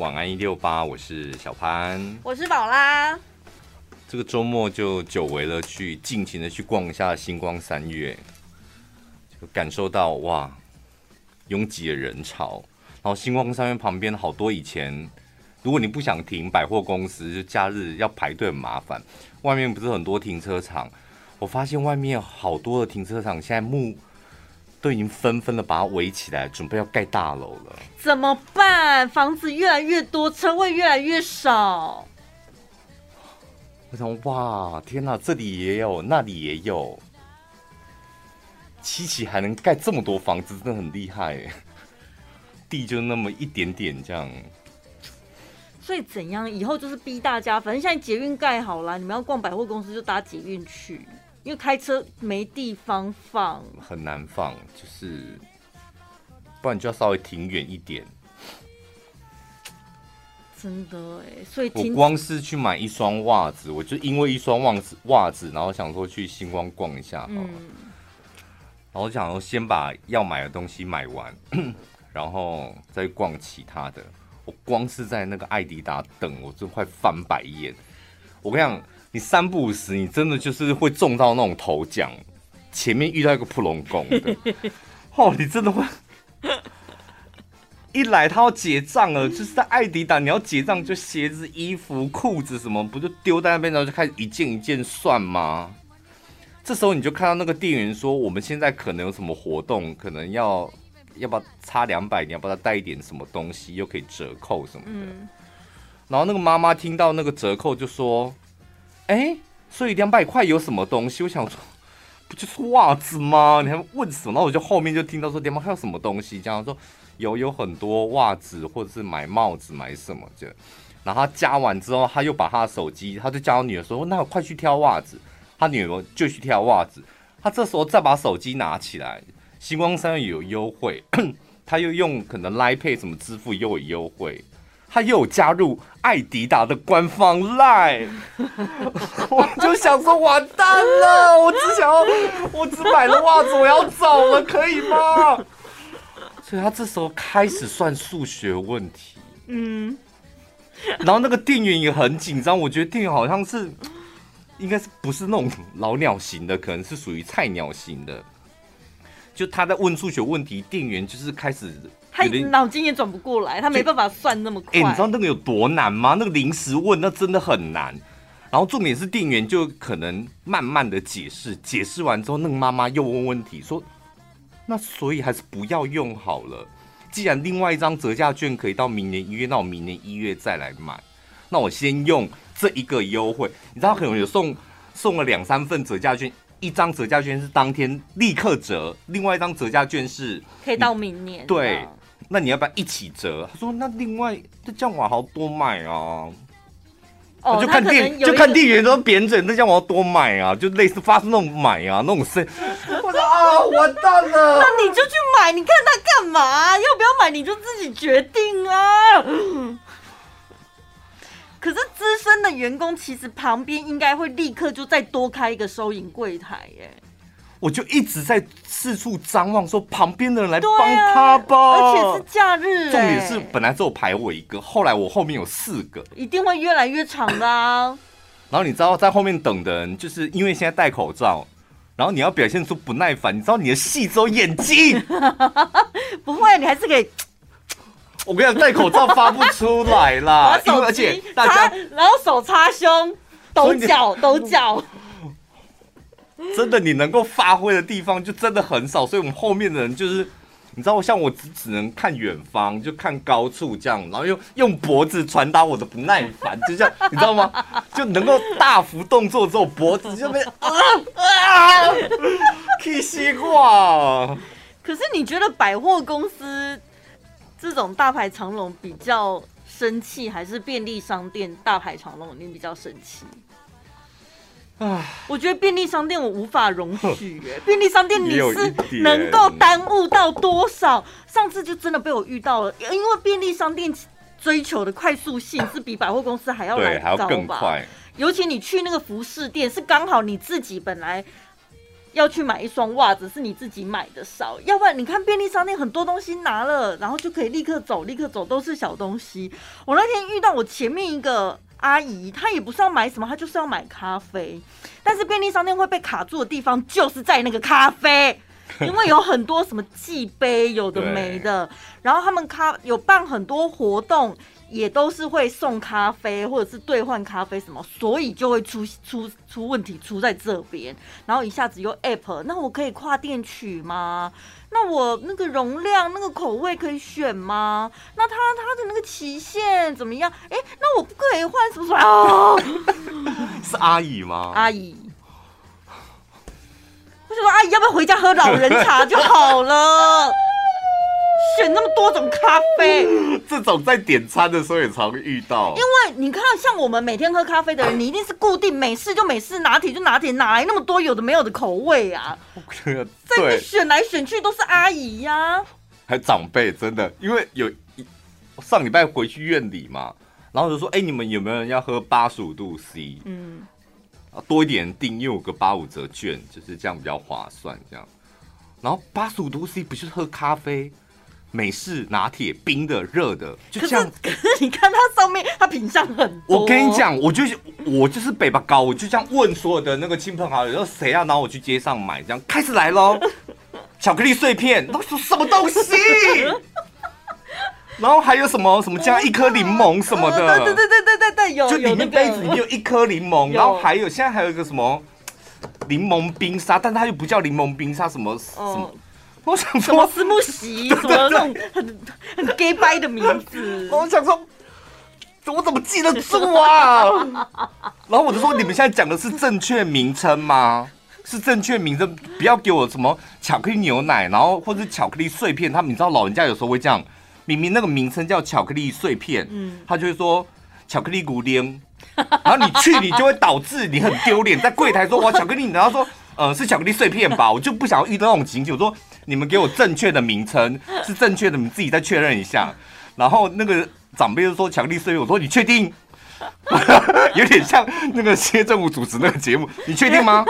晚安一六八，我是小潘，我是宝拉。这个周末就久违了，去尽情的去逛一下星光三月，就感受到哇，拥挤的人潮。然后星光三月旁边好多以前，如果你不想停百货公司，就假日要排队很麻烦。外面不是很多停车场，我发现外面好多的停车场现在木都已经纷纷的把它围起来，准备要盖大楼了。怎么办？房子越来越多，车位越来越少。我想，哇，天哪，这里也有，那里也有，七期还能盖这么多房子，真的很厉害。地就那么一点点这样。所以怎样？以后就是逼大家，反正现在捷运盖好了，你们要逛百货公司就搭捷运去，因为开车没地方放，很难放，就是不然就要稍微停远一点。真的哎，所以我光是去买一双袜子，我就因为一双袜子袜子，然后想说去星光逛一下，嗯，然后想说先把要买的东西买完，然后再逛其他的。我光是在那个艾迪达等，我真快翻白眼。我跟你讲，你三不五时，你真的就是会中到那种头奖。前面遇到一个普龙宫的，哦，你真的会一来他要结账了，就是在爱迪达，你要结账就鞋子、衣服、裤子什么，不就丢在那边，然后就开始一件一件算吗？这时候你就看到那个店员说，我们现在可能有什么活动，可能要。要不要差两百？你要帮他带一点什么东西，又可以折扣什么的。嗯、然后那个妈妈听到那个折扣就说：“哎、所以两百块有什么东西？”我想说，不就是袜子吗？你还问什么？然后我就后面就听到说两百块有什么东西，这样说有有很多袜子，或者是买帽子买什么的。然后他加完之后，他又把他的手机，他就叫我女儿说：“那快去挑袜子。”他女儿就去挑袜子。他这时候再把手机拿起来。星光三有优惠，他又用可能 Line Pay 什么支付又有优惠，他又加入爱迪达的官方 Line，我就想说完蛋了，我只想要，我只买了袜子，我要走了，可以吗？所以他这时候开始算数学问题，嗯，然后那个店员也很紧张，我觉得店员好像是，应该是不是那种老鸟型的，可能是属于菜鸟型的。就他在问数学问题，店员就是开始，他脑筋也转不过来，他没办法算那么快。哎、欸，你知道那个有多难吗？那个临时问，那真的很难。然后重点是店员就可能慢慢的解释，解释完之后，那个妈妈又问问题，说，那所以还是不要用好了。既然另外一张折价券可以到明年一月，那我明年一月再来买。那我先用这一个优惠，你知道可能有送送了两三份折价券。一张折价券是当天立刻折，另外一张折价券是可以到明年。对，啊、那你要不要一起折？他说：“那另外这这样我好多买啊。”哦，就看店就看店员都扁嘴，那这样我要多买啊，就类似发出那种买啊那种声。我说啊，完蛋了！那你就去买，你看他干嘛？要不要买你就自己决定啊。可是资深的员工其实旁边应该会立刻就再多开一个收银柜台耶。我就一直在四处张望，说旁边的人来帮他吧。而且是假日，重点是本来只有排我一个，后来我后面有四个，一定会越来越长的啊。然后你知道在后面等的人，就是因为现在戴口罩，然后你要表现出不耐烦，你知道你的戏只有眼睛，不会，你还是可以。我跟你讲，戴口罩发不出来啦，因为而且大家，然后手插胸，抖脚抖脚，真的你能够发挥的地方就真的很少，所以我们后面的人就是，你知道，像我只只能看远方，就看高处这样，然后用用脖子传达我的不耐烦，就这样，你知道吗？就能够大幅动作之后，脖子就被啊啊，气西瓜。可是你觉得百货公司？这种大排长龙比较生气，还是便利商店大排长龙你比较生气？唉，我觉得便利商店我无法容许耶。便利商店你是能够耽误到多少？上次就真的被我遇到了，因为便利商店追求的快速性是比百货公司还要来，还要更快。尤其你去那个服饰店，是刚好你自己本来要去买一双袜子，是你自己买的少，要不然你看便利商店很多东西拿了，然后就可以立刻走，立刻走都是小东西。我那天遇到我前面一个阿姨，她也不是要买什么，她就是要买咖啡，但是便利商店会被卡住的地方就是在那个咖啡，因为有很多什么寄杯，有的没的，然后他们咖有办很多活动。也都是会送咖啡或者是兑换咖啡什么，所以就会出出出问题出在这边，然后一下子又 app，那我可以跨店取吗？那我那个容量那个口味可以选吗？那他他的那个期限怎么样？哎，那我不可以换什么什么啊？是阿姨吗？阿姨，我想说阿姨要不要回家喝老人茶就好了。选那么多种咖啡，这种在点餐的时候也常遇到。因为你看，像我们每天喝咖啡的人，你一定是固定美式就美式，拿铁就拿铁，哪来那么多有的没有的口味啊？对，在选来选去都是阿姨呀、啊，还长辈，真的。因为有一上礼拜回去院里嘛，然后就说：“哎、欸，你们有没有人要喝八十五度 C？嗯，多一点订，因为有个八五折券，就是这样比较划算。这样，然后八十五度 C 不就是喝咖啡？”美式拿铁，冰的、热的，就这样。可是，你看它上面，它品相很多。我跟你讲，我就是我就是北巴高，我就这样问所有的那个亲朋好友，说谁要拿我去街上买，这样开始来喽。巧克力碎片，都是什么东西？然后还有什么什么加一颗柠檬什么的？对对对对对对对，有。就里面杯子里面有一颗柠檬，然后还有现在还有一个什么柠檬冰沙，但它又不叫柠檬冰沙，什么什么。我想说什么思慕喜，什么那种很很 gay 掰的名字。我想说，我怎么记得住啊？然后我就说，你们现在讲的是正确名称吗？是正确名称，不要给我什么巧克力牛奶，然后或者巧克力碎片。他们你知道，老人家有时候会这样，明明那个名称叫巧克力碎片，嗯，他就会说巧克力古丁，然后你去，你就会导致你很丢脸，在柜台说哇巧克力，然后说呃是巧克力碎片吧，我就不想要遇到那种情景，我说。你们给我正确的名称是正确的，你自己再确认一下。然后那个长辈就说强力碎片，我说你确定？有点像那个谢政府主持那个节目，你确定吗？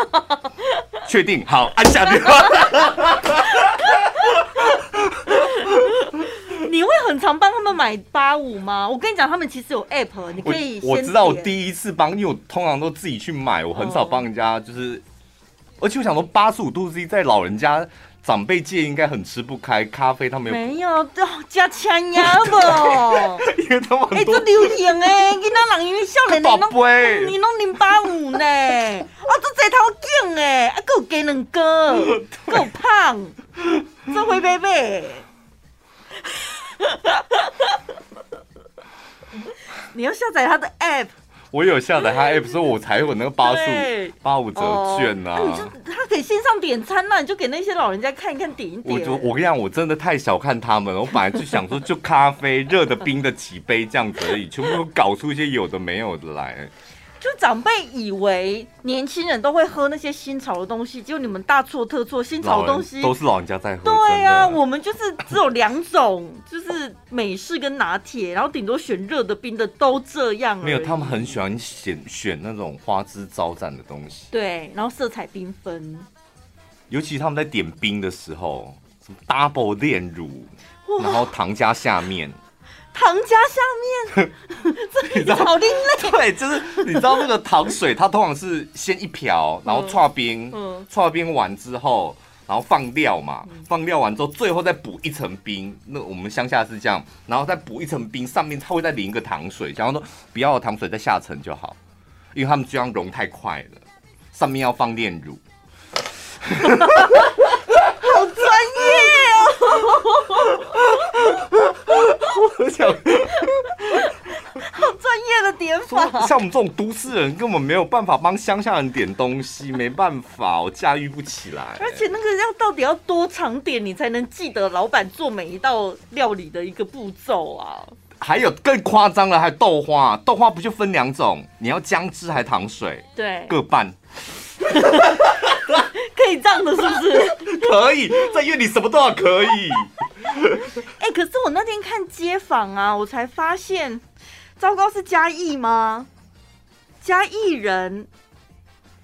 确定，好，按下电话。你会很常帮他们买八五吗？我跟你讲，他们其实有 app，你可以我。我知道，我第一次帮，因为我通常都自己去买，我很少帮人家，就是。而且我想说，八十五度 C 在老人家。长辈界应该很吃不开咖啡，他们没有加强呀不？因为他们哎，这流行哎，你那人因为少年你拢你拢零八五呢？哦，这这头颈哎，啊，够给两个，够胖，这灰贝贝。你要下载他的 app。我有下载他 app，所以我才有那个八五八五折券呐、啊。你就他可以线上点餐呐，你就给那些老人家看一看，点一点。我就我跟你讲，我真的太小看他们了。我本来就想说，就咖啡 热的、冰的几杯这样子而已，全部都搞出一些有的没有的来。就长辈以为年轻人都会喝那些新潮的东西，结果你们大错特错，新潮的东西都是老人家在喝。对啊，我们就是只有两种，就是美式跟拿铁，然后顶多选热的、冰的，都这样。没有，他们很喜欢选选那种花枝招展的东西。对，然后色彩缤纷，尤其他们在点冰的时候，什么 double 炼乳，然后糖加下面。糖加下面，这 你知道好另类。对，就是你知道那个糖水，它通常是先一瓢，然后串冰，剉冰完之后，然后放料嘛，放料完之后，最后再补一层冰。那我们乡下是这样，然后再补一层冰，上面它会再淋一个糖水，假如说不要糖水再下层就好，因为他们这样融太快了，上面要放炼乳。好专业哦！我想，好专业的点法。像我们这种都市人，根本没有办法帮乡下人点东西，没办法，我驾驭不起来。而且那个要到底要多长点，你才能记得老板做每一道料理的一个步骤啊？还有更夸张的，还有豆花，豆花不就分两种？你要姜汁还是糖水？对，各半。可以这样的，是不是？可以，在院里什么都要可以。哎、欸，可是我那天看街访啊，我才发现，糟糕，是嘉义吗？嘉义人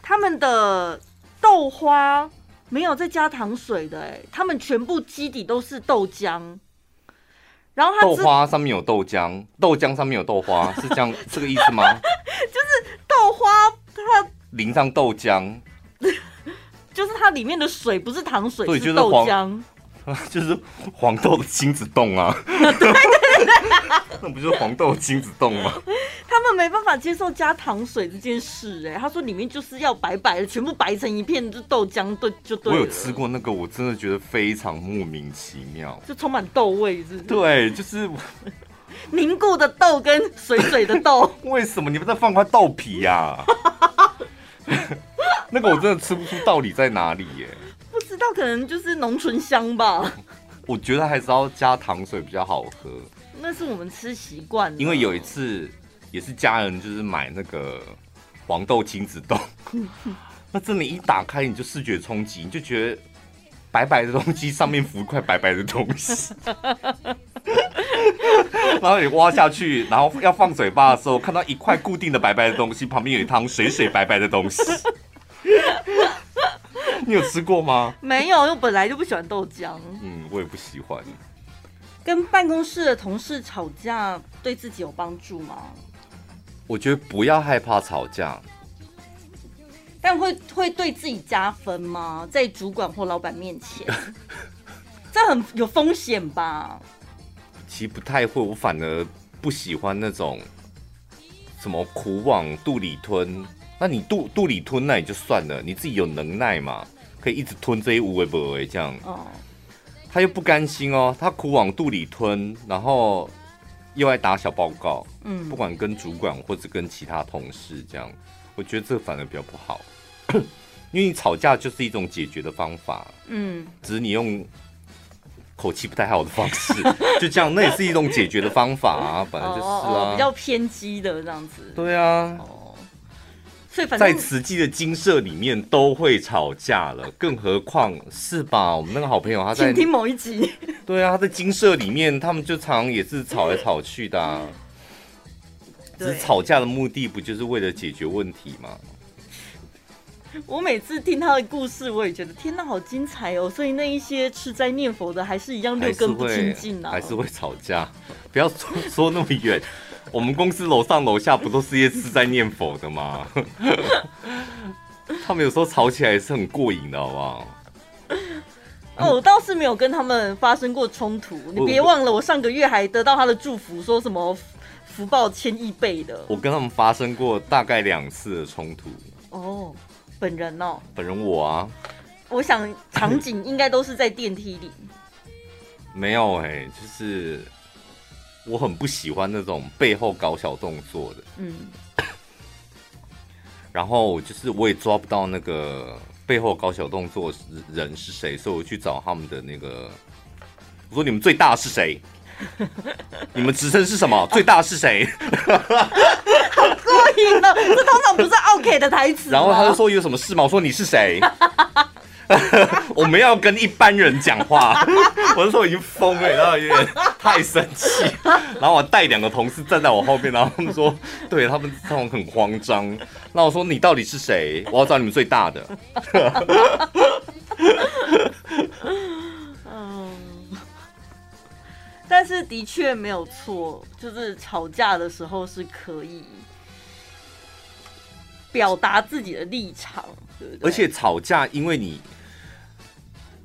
他们的豆花没有再加糖水的，哎，他们全部基底都是豆浆。然后它豆花上面有豆浆，豆浆上面有豆花，是这样 这个意思吗？就是豆花它淋上豆浆，就是它里面的水不是糖水，就是豆浆。就是黄豆的亲子冻啊，对对对，那不就是黄豆亲子冻吗？他们没办法接受加糖水这件事，哎，他说里面就是要白白的，全部白成一片，就豆浆对就对。我有吃过那个，我真的觉得非常莫名其妙，就充满豆味，是是？对，就是凝固的豆跟水水的豆。为什么你们在放块豆皮呀？那个我真的吃不出道理在哪里耶。不知道可能就是浓醇香吧。我觉得还是要加糖水比较好喝。那是我们吃习惯。因为有一次也是家人就是买那个黄豆亲子豆，那真的，一打开你就视觉冲击，你就觉得白白的东西上面浮一块白白的东西，然后你挖下去，然后要放嘴巴的时候，看到一块固定的白白的东西，旁边有一汤水水白白的东西。你有吃过吗？没有，我本来就不喜欢豆浆。嗯，我也不喜欢。跟办公室的同事吵架，对自己有帮助吗？我觉得不要害怕吵架，但会会对自己加分吗？在主管或老板面前，这很有风险吧？其实不太会，我反而不喜欢那种什么苦往肚里吞。那你肚肚里吞那也就算了，你自己有能耐嘛，可以一直吞这些无为不为这样。哦，他又不甘心哦，他苦往肚里吞，然后又爱打小报告。嗯，不管跟主管或者跟其他同事这样，我觉得这反而比较不好，因为你吵架就是一种解决的方法。嗯，只是你用口气不太好的方式，就这样，那也是一种解决的方法啊，本来就是啊，哦哦哦，比较偏激的这样子。对啊。哦在慈济的金舍里面都会吵架了，更何况是吧？我们那个好朋友他在听某一集，对啊，他在精舍里面，他们就常常也是吵来吵去的啊。只是吵架的目的不就是为了解决问题吗？我每次听他的故事，我也觉得天哪，好精彩哦！所以那一些吃斋念佛的，还是一样六根不清净啊，还是会吵架。不要说说那么远。我们公司楼上楼下不都是一些吃斋念佛的吗？他们有时候吵起来也是很过瘾的，好不好？哦，我倒是没有跟他们发生过冲突。你别忘了，我上个月还得到他的祝福，说什么福报千亿倍的。我跟他们发生过大概两次的冲突。哦，本人哦，本人我啊，我想场景应该都是在电梯里。没有哎、欸，就是。我很不喜欢那种背后搞小动作的，嗯，然后就是我也抓不到那个背后搞小动作人是谁，所以我去找他们的那个，我说你们最大是谁？你们职称是什么？最大是谁？好过瘾哦！这通常不是 OK 的台词。然后他就说有什么事吗？我说你是谁？我们要跟一般人讲话，我那时候已经疯了，然后有点太生气，然后我带两个同事站在我后面，然后他们说，对他们他们很慌张，然后我说你到底是谁？我要找你们最大的。嗯，但是的确没有错，就是吵架的时候是可以表达自己的立场，对不对？而且吵架，因为你。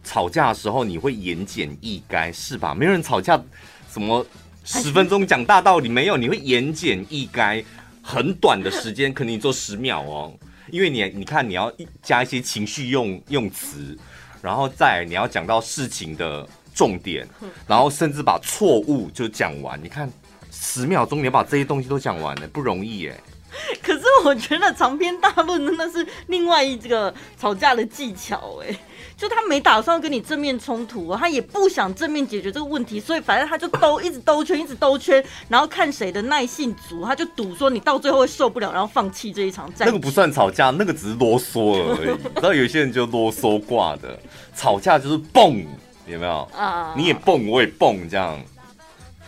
吵架的时候你会言简意赅是吧？没有人吵架什么十分钟讲大道理没有，你会言简意赅，很短的时间，可能你做十秒哦。因为你你看你要加一些情绪用用词，然后再你要讲到事情的重点，然后甚至把错误就讲完。你看十秒钟你要把这些东西都讲完了，不容易耶。可是我觉得长篇大论真的是另外一个吵架的技巧哎。就他没打算跟你正面冲突，他也不想正面解决这个问题，所以反正他就兜一直兜圈，一直兜圈，然后看谁的耐性足，他就赌说你到最后会受不了，然后放弃这一场战。那个不算吵架，那个只是啰嗦而已。你知道有些人就啰嗦挂的，吵架就是蹦，有没有啊？你也蹦，我也蹦，这样，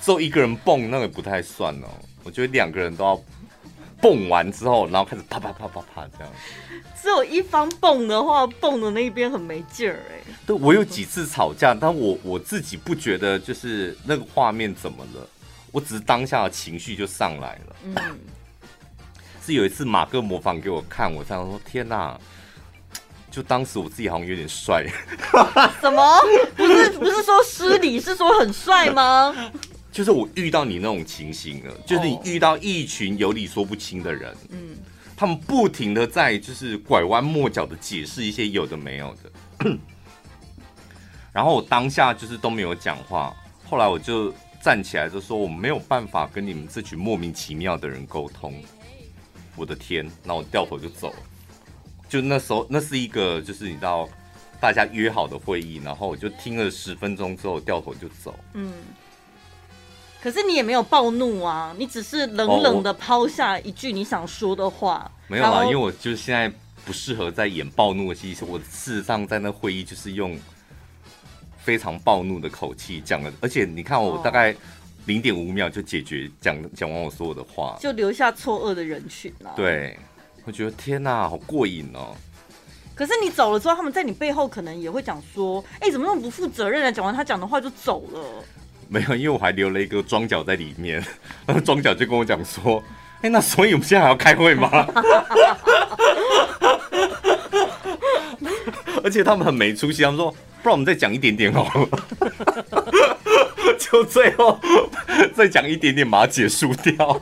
只有一个人蹦，那个不太算哦。我觉得两个人都要蹦完之后，然后开始啪啪啪啪啪这样。只有一方蹦的话，蹦的那一边很没劲儿哎。对，我有几次吵架，但我我自己不觉得就是那个画面怎么了，我只是当下的情绪就上来了。嗯，是有一次马哥模仿给我看，我这样说：天哪！就当时我自己好像有点帅。什么？不是不是说失礼，是说很帅吗？就是我遇到你那种情形了，就是你遇到一群有理说不清的人，嗯，他们不停的在就是拐弯抹角的解释一些有的没有的，然后我当下就是都没有讲话，后来我就站起来就说我没有办法跟你们这群莫名其妙的人沟通，我的天，那我掉头就走了。就那时候，那是一个就是你知道，大家约好的会议，然后我就听了十分钟之后掉头就走。嗯，可是你也没有暴怒啊，你只是冷冷的抛下一句你想说的话。哦、没有啊，因为我就是现在不适合再演暴怒的戏。我事实上在那会议就是用非常暴怒的口气讲了，而且你看我大概零点五秒就解决讲讲完我所有的话，就留下错愕的人群了、啊。对。我觉得天哪，好过瘾哦！可是你走了之后，他们在你背后可能也会讲说：“哎，怎么那么不负责任啊？”讲完他讲的话就走了。没有，因为我还留了一个装脚在里面。那个桩脚就跟我讲说：“哎，那所以我们现在还要开会吗？” 而且他们很没出息，他们说：“不然我们再讲一点点好了。”就最后再讲一点点，把它结束掉。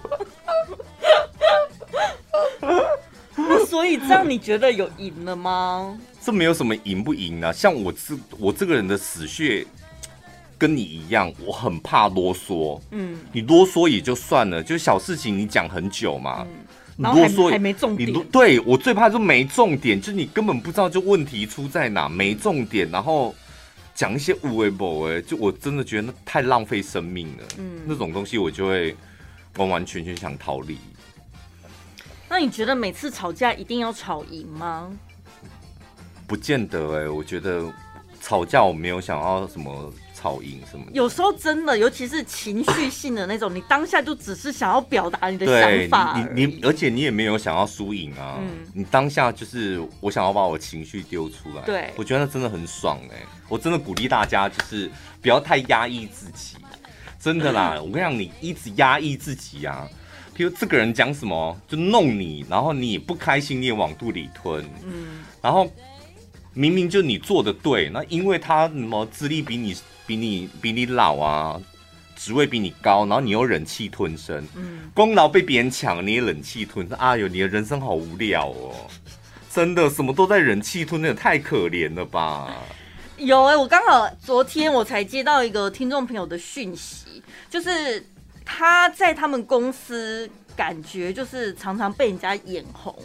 所以这样你觉得有赢了吗？这没有什么赢不赢啊。像我这我这个人的死穴跟你一样，我很怕啰嗦。嗯，你啰嗦也就算了，就小事情你讲很久嘛。嗯，然后还，还没重点。你对我最怕就没重点，就是你根本不知道就问题出在哪，没重点，然后讲一些无为不为，就我真的觉得那太浪费生命了。嗯，那种东西我就会完完全全想逃离。那你觉得每次吵架一定要吵赢吗？不见得哎、欸，我觉得吵架我没有想要什么吵赢什么。有时候真的，尤其是情绪性的那种，你当下就只是想要表达你的想法而你你，你而且你也没有想要输赢啊。嗯。你当下就是我想要把我情绪丢出来。对。我觉得那真的很爽哎、欸！我真的鼓励大家就是不要太压抑自己，真的啦！我跟你讲，你一直压抑自己啊。比如这个人讲什么就弄你，然后你也不开心，你也往肚里吞。嗯，然后明明就你做的对，那因为他什么资历比你比你比你老啊，职位比你高，然后你又忍气吞声。嗯，功劳被别人抢，你也忍气吞声。哎呦，你的人生好无聊哦，真的什么都在忍气吞，那也太可怜了吧？有哎、欸，我刚好昨天我才接到一个听众朋友的讯息，就是。他在他们公司感觉就是常常被人家眼红。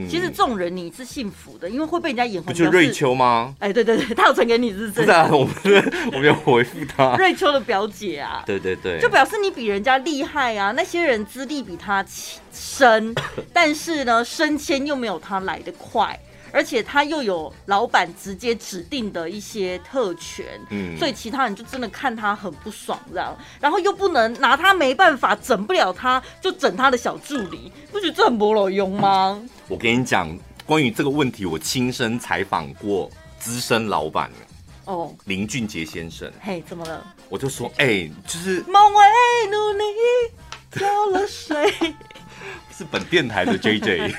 嗯、其实这种人你是幸福的，因为会被人家眼红。不就是瑞秋吗？哎，对对对，他有传给你是真的。是啊，我们 我没有回复他。瑞秋的表姐啊，对对对，就表示你比人家厉害啊。那些人资历比他深，但是呢，升迁又没有他来得快。而且他又有老板直接指定的一些特权，嗯，所以其他人就真的看他很不爽，这样，然后又不能拿他没办法，整不了他，就整他的小助理，不觉得这很不老用吗？我跟你讲，关于这个问题，我亲身采访过资深老板哦，林俊杰先生。嘿，怎么了？我就说，哎、欸，就是梦为努力浇了水。是本电台的 JJ，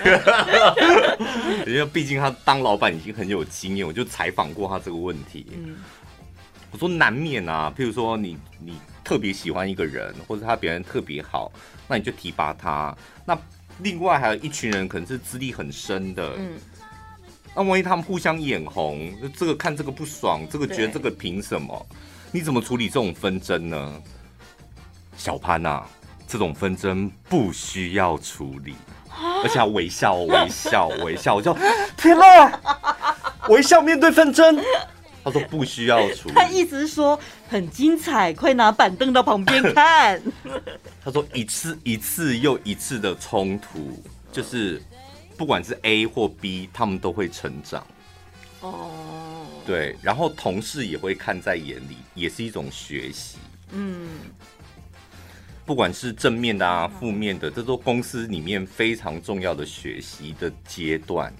因为毕竟他当老板已经很有经验，我就采访过他这个问题。嗯，我说难免啊，譬如说你你特别喜欢一个人，或者他别人特别好，那你就提拔他。那另外还有一群人可能是资历很深的，嗯，那万一他们互相眼红，这个看这个不爽，这个觉得这个凭什么？你怎么处理这种纷争呢？小潘呐。这种纷争不需要处理，而且要微笑，微笑，微笑。我就天哪，微笑面对纷争。他说不需要处理，他意思是说很精彩，快拿板凳到旁边看。他说一次一次又一次的冲突，就是不管是 A 或 B，他们都会成长。哦，对，然后同事也会看在眼里，也是一种学习。嗯。不管是正面的啊、负面的，这都公司里面非常重要的学习的阶段。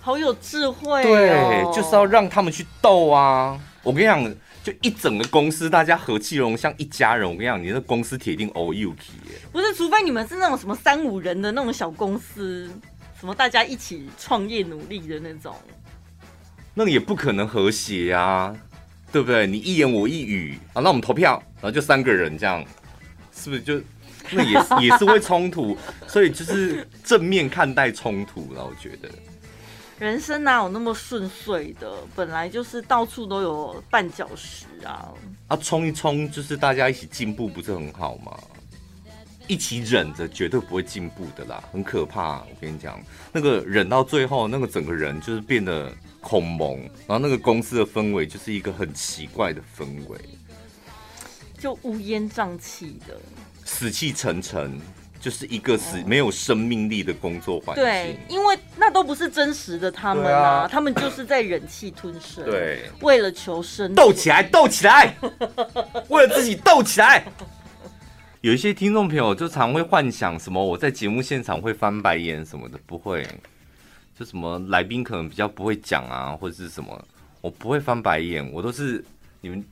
好有智慧哦，对，就是要让他们去斗啊！我跟你讲，就一整个公司，大家和气融融，像一家人。我跟你讲，你的公司铁定欧 U K 不是，除非你们是那种什么三五人的那种小公司，什么大家一起创业努力的那种，那也不可能和谐啊，对不对？你一言我一语啊，那我们投票，然后就三个人这样，是不是就那也是 也是会冲突？所以就是正面看待冲突了，我觉得。人生哪有那么顺遂的？本来就是到处都有绊脚石啊！啊，冲一冲就是大家一起进步，不是很好吗？一起忍着绝对不会进步的啦，很可怕。我跟你讲，那个忍到最后，那个整个人就是变得恐萌，然后那个公司的氛围就是一个很奇怪的氛围，就乌烟瘴气的，死气沉沉。就是一个死没有生命力的工作环境。对，因为那都不是真实的他们啊，啊他们就是在忍气吞声。对，为了求生，斗起来，斗起来，为了自己斗起来。有一些听众朋友就常会幻想什么，我在节目现场会翻白眼什么的，不会。就什么来宾可能比较不会讲啊，或者是什么，我不会翻白眼，我都是你们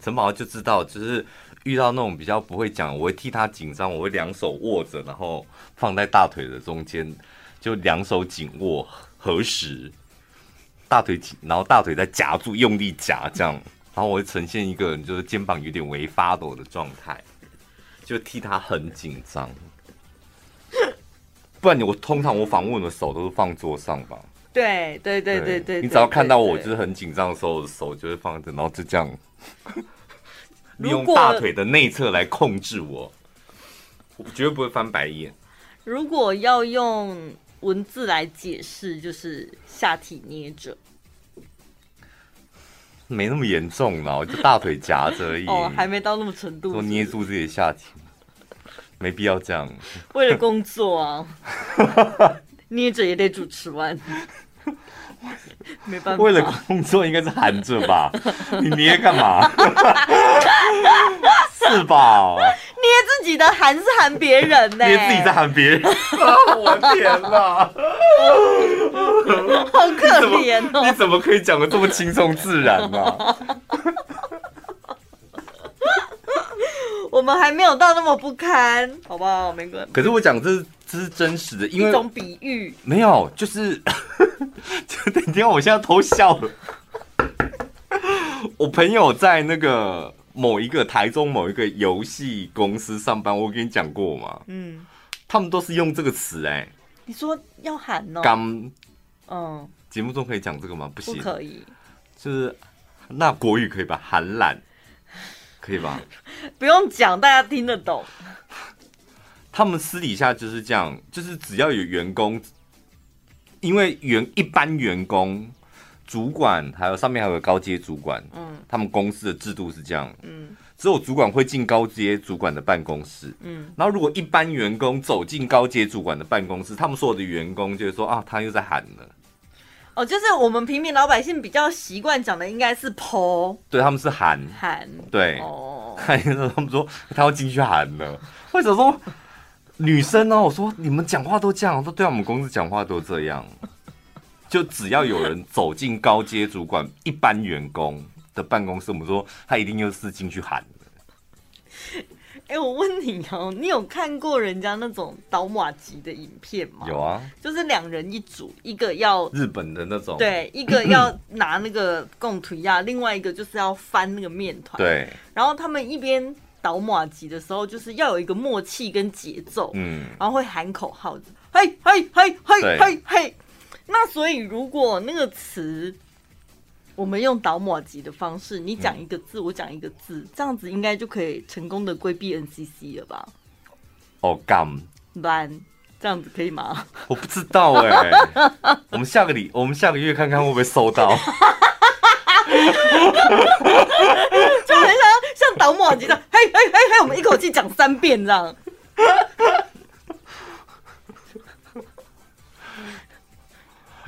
陈宝就知道，就是。遇到那种比较不会讲，我会替他紧张，我会两手握着，然后放在大腿的中间，就两手紧握合十，大腿紧，然后大腿再夹住，用力夹这样，然后我会呈现一个就是肩膀有点微发抖的状态，就替他很紧张。不然你我通常我访问的手都是放桌上吧？对对对对对，你只要看到我就是很紧张的时候，手就会放着，然后就这样。利用大腿的内侧来控制我，我绝对不会翻白眼。如果要用文字来解释，就是下体捏着，没那么严重啦，我就大腿夹着而已。哦，还没到那么程度是是？我捏住自己的下体，没必要这样。为了工作啊，捏着也得主持完。没办法，为了工作应该是含着吧？你捏干嘛？是吧？捏自己的含是含别人呢？捏自己在含别人？我天哪！好可怜哦！你怎么可以讲的这么轻松自然呢？我们还没有到那么不堪，好不好？没关系。可是我讲这是这是真实的，因为一种比喻。没有，就是，就等一下，我现在偷笑了。我朋友在那个某一个台中某一个游戏公司上班，我跟你讲过吗？嗯，他们都是用这个词哎、欸。你说要喊哦？刚，嗯，节目中可以讲这个吗？不行，不可以。就是那国语可以吧？寒懒。可以吧？不用讲，大家听得懂。他们私底下就是这样，就是只要有员工，因为员一般员工、主管还有上面还有高阶主管，嗯，他们公司的制度是这样，嗯，只有主管会进高阶主管的办公室，嗯，然后如果一般员工走进高阶主管的办公室，他们所有的员工就会说啊，他又在喊了。哦，就是我们平民老百姓比较习惯讲的，应该是 “po”，对，他们是喊。喊，对，哦，他们说他要进去喊了，为什么说女生呢？我说你们讲话都这样，都对我们公司讲话都这样，就只要有人走进高阶主管一般员工的办公室，我们说他一定又是进去喊的。哎、欸，我问你哦，你有看过人家那种倒马级的影片吗？有啊，就是两人一组，一个要日本的那种，对，一个要拿那个贡图亚，另外一个就是要翻那个面团，对。然后他们一边倒马级的时候，就是要有一个默契跟节奏，嗯，然后会喊口号，嘿，嘿，嘿，嘿，嘿，嘿。那所以如果那个词。我们用倒马级的方式，你讲一个字，嗯、我讲一个字，这样子应该就可以成功的规避 NCC 了吧？哦，这样子可以吗？我不知道哎、欸，我们下个礼，我们下个月看看会不会收到。就很像像倒麻糬的，嘿嘿嘿嘿，我们一口气讲三遍这样。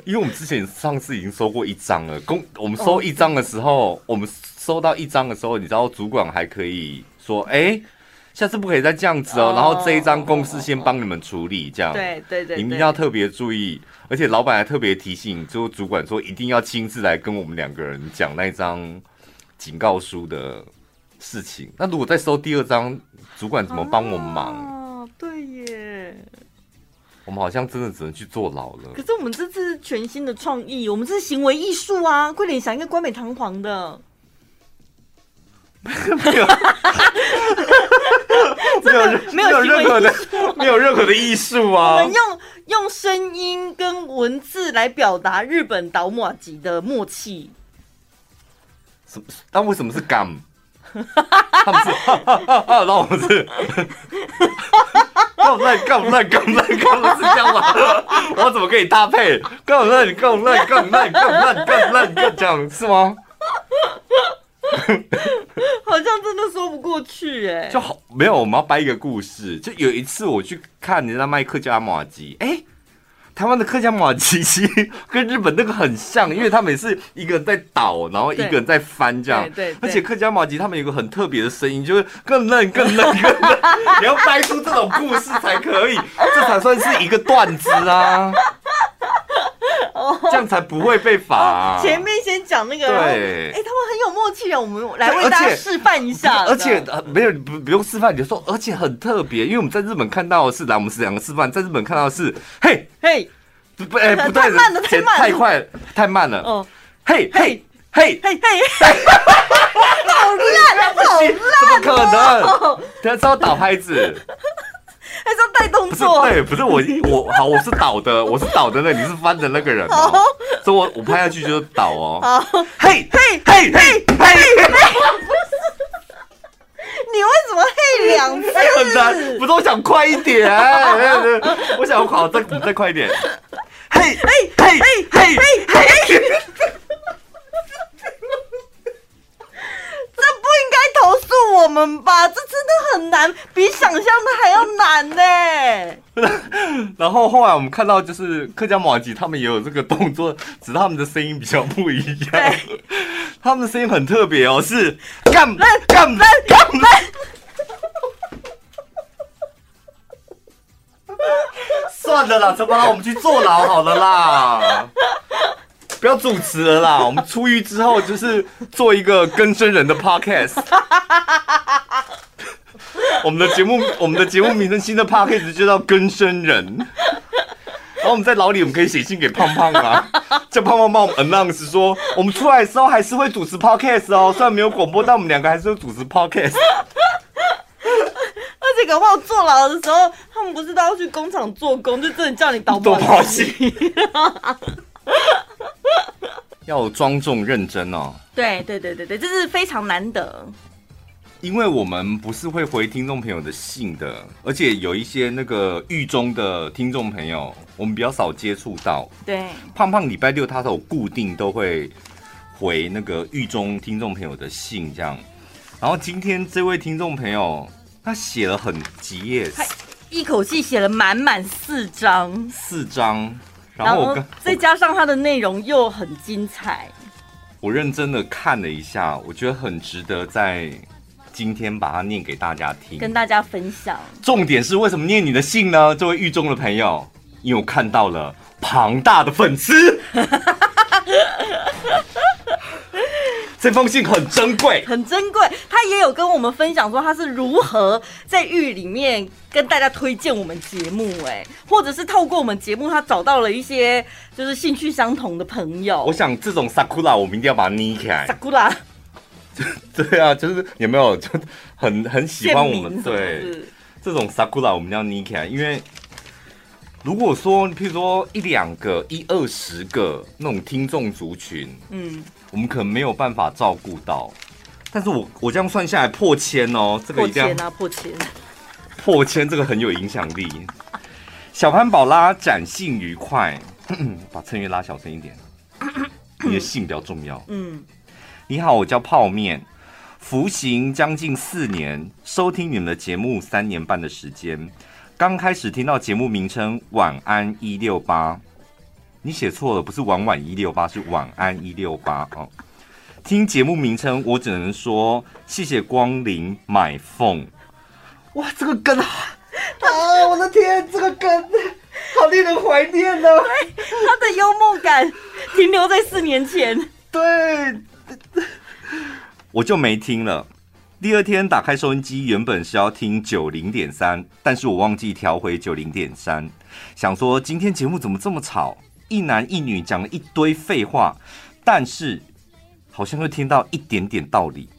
因为我们之前上次已经收过一张了，公我们收一张的时候，我们收到一张的时候，你知道主管还可以说，哎，下次不可以再这样子哦。哦然后这一张公司先帮你们处理，这样。对对对，你们一定要特别注意，而且老板还特别提醒，就主管说一定要亲自来跟我们两个人讲那张警告书的事情。那如果再收第二张，主管怎么帮我们忙？哦、啊，对耶。我们好像真的只能去坐牢了。可是我们这次全新的创意，我们这是行为艺术啊！快点想一个冠冕堂皇 的。没有，没有，没有任何的，没有任何的艺术啊！我们用用声音跟文字来表达日本倒麻糬的默契。什么？那为什么是 gum？他们是哈哈哈哈，那我们是。干烂干烂干烂干烂是这样吗？我怎么跟你搭配？干烂干烂干烂干烂干烂干这样是吗？好像真的说不过去哎、欸，就好没有。我们要掰一个故事，就有一次我去看人家卖客家麻吉，哎、欸。台湾的客家麻糬其实跟日本那个很像，因为他们也是一个人在倒，然后一个人在翻这样。对，而且客家马吉他们有个很特别的声音，就是更嫩、更嫩、更嫩。你要掰出这种故事才可以，这才算是一个段子啊。这样才不会被罚、啊。前面先讲那个，对，哎、欸，他们很有默契啊，我们来为大家示范一下。而且，没有不不用示范，你就说，而且很特别，因为我们在日本看到的是，来，我们是两个示范，在日本看到的是，嘿，嘿。不哎，不对，太慢了，太慢了，太快，太慢了。哦，嘿，嘿，嘿，嘿，嘿，好烂，好烂，怎么可能？他知道倒拍子，还是要带动作？对，不是我，我好，我是倒的，我是倒的那，你是翻的那个人哦。所以我我拍下去就是倒哦。嘿，嘿，嘿，嘿，嘿。你为什么嘿两次？很难，不是我想快一点，我想好，再你再快一点。嘿，嘿，嘿，嘿，嘿，嘿，这不应该投诉我们吧？这真的很难，比想象的还要难呢。然后后来我们看到，就是客家马吉他们也有这个动作，只是他们的声音比较不一样。他们的声音很特别哦，是干干干干。算了啦，怎么好？我们去坐牢好了啦，不要主持了啦。我们出狱之后就是做一个更生人的 podcast。我们的节目，我们的节目名称新的 podcast 就叫更生人。然后我们在牢里，我们可以写信给胖胖啊，叫胖胖帮我们 announce 说，我们出来的时候还是会主持 podcast 哦，虽然没有广播，但我们两个还是会主持 podcast。而且搞不好坐牢的时候，他们不是都要去工厂做工，就真的叫你倒 麻糬。要庄重认真哦。对对对对对，这是非常难得。因为我们不是会回听众朋友的信的，而且有一些那个狱中的听众朋友，我们比较少接触到。对，胖胖礼拜六他都有固定都会回那个狱中听众朋友的信，这样。然后今天这位听众朋友，他写了很几页，他一口气写了满满四张，四张，然后再加上它的内容又很精彩，我认真的看了一下，我觉得很值得在。今天把它念给大家听，跟大家分享。重点是为什么念你的信呢？这位狱中的朋友，因为我看到了庞大的粉丝。这封信很珍贵，很珍贵。他也有跟我们分享说他是如何在狱里面跟大家推荐我们节目，哎，或者是透过我们节目，他找到了一些就是兴趣相同的朋友。我想这种 sakura 我们一定要把它捏起来。sakura。对啊，就是有没有就很很喜欢我们？对，这种 sakura 我们要捏起来，因为如果说譬如说一两个、一二十个那种听众族群，嗯，我们可能没有办法照顾到。但是我我这样算下来破千哦，这个一定要破千啊，破千，破千，这个很有影响力。小潘宝拉展信愉快，把衬乐拉小声一点，你的信比较重要。嗯。你好，我叫泡面，服刑将近四年，收听你们的节目三年半的时间，刚开始听到节目名称“晚安一六八”，你写错了，不是“晚晚一六八”，是“晚安一六八”哦。听节目名称，我只能说谢谢光临，买凤。哇，这个梗啊！啊，我的天，这个梗好令人怀念呢。对，他的幽默感停留在四年前。对，我就没听了。第二天打开收音机，原本是要听九零点三，但是我忘记调回九零点三。想说今天节目怎么这么吵，一男一女讲了一堆废话，但是好像会听到一点点道理。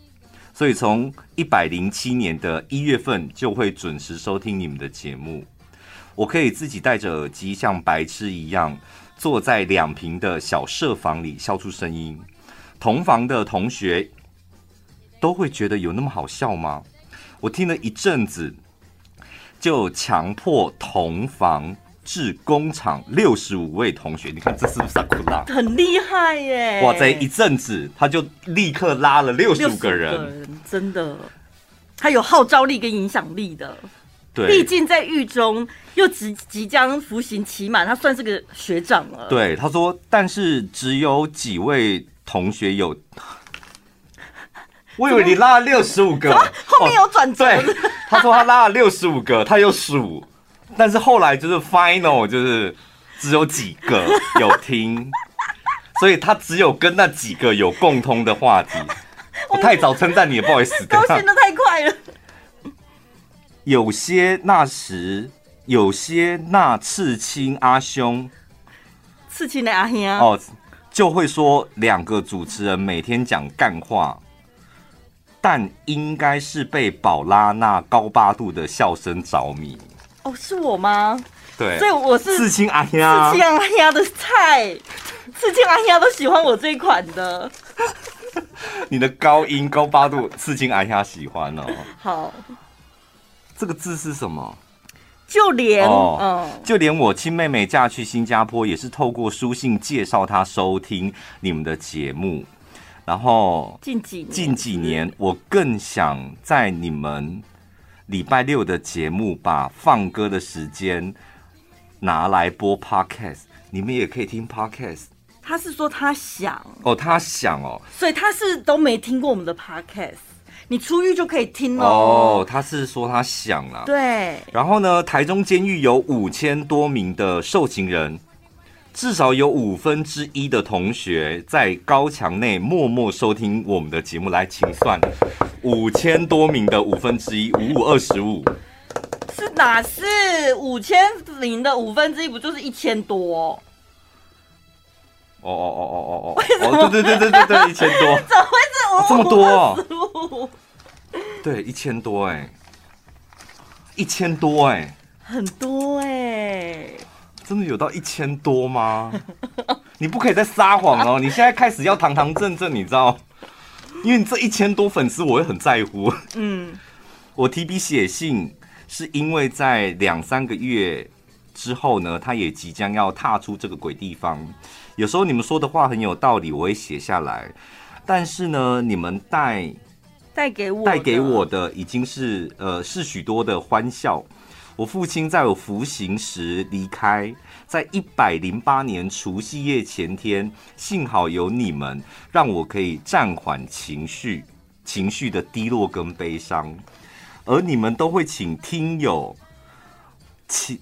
所以从一百零七年的一月份就会准时收听你们的节目。我可以自己戴着耳机，像白痴一样坐在两平的小舍房里笑出声音。同房的同学。都会觉得有那么好笑吗？我听了一阵子，就强迫同房至工厂六十五位同学，你看这是不是萨库拉？很厉害耶！哇，在一阵子他就立刻拉了六十五个人，真的，他有号召力跟影响力的。对，毕竟在狱中又即即将服刑期满，他算是个学长了。对，他说，但是只有几位同学有。我以为你拉了六十五个，后面有转折。对，他说他拉了六十五个，他有数，但是后来就是 final，就是只有几个有听，所以他只有跟那几个有共通的话题。我太早称赞你了，不好意思，高兴的太快了。有些那时，有些那刺青阿兄，刺青的阿兄哦，就会说两个主持人每天讲干话。但应该是被宝拉那高八度的笑声着迷哦，是我吗？对，所以我是刺青阿呀，刺青阿呀的菜，刺青阿呀都喜欢我这一款的。你的高音高八度，刺青阿呀喜欢哦。好，这个字是什么？就连哦，嗯，就连我亲妹妹嫁去新加坡，也是透过书信介绍她收听你们的节目。然后近几近几年，我更想在你们礼拜六的节目把放歌的时间拿来播 Podcast，你们也可以听 Podcast。他是说他想哦，他想哦，所以他是都没听过我们的 Podcast，你出狱就可以听哦。哦，他是说他想了，对。然后呢，台中监狱有五千多名的受刑人。至少有五分之一的同学在高墙内默默收听我们的节目。来，请算五千多名的五分之一，五五二十五，是哪是五千名的五分之一？不就是一千多？哦哦哦哦哦哦！哦，对对对对对对，一千多，怎么会是五、哦、这么多？对，一千多哎，一千多哎，很多哎。真的有到一千多吗？你不可以再撒谎哦！你现在开始要堂堂正正，你知道？因为你这一千多粉丝，我会很在乎。嗯，我提笔写信，是因为在两三个月之后呢，他也即将要踏出这个鬼地方。有时候你们说的话很有道理，我会写下来。但是呢，你们带带给我带给我的，已经是呃，是许多的欢笑。我父亲在我服刑时离开，在一百零八年除夕夜前天，幸好有你们，让我可以暂缓情绪，情绪的低落跟悲伤。而你们都会请听友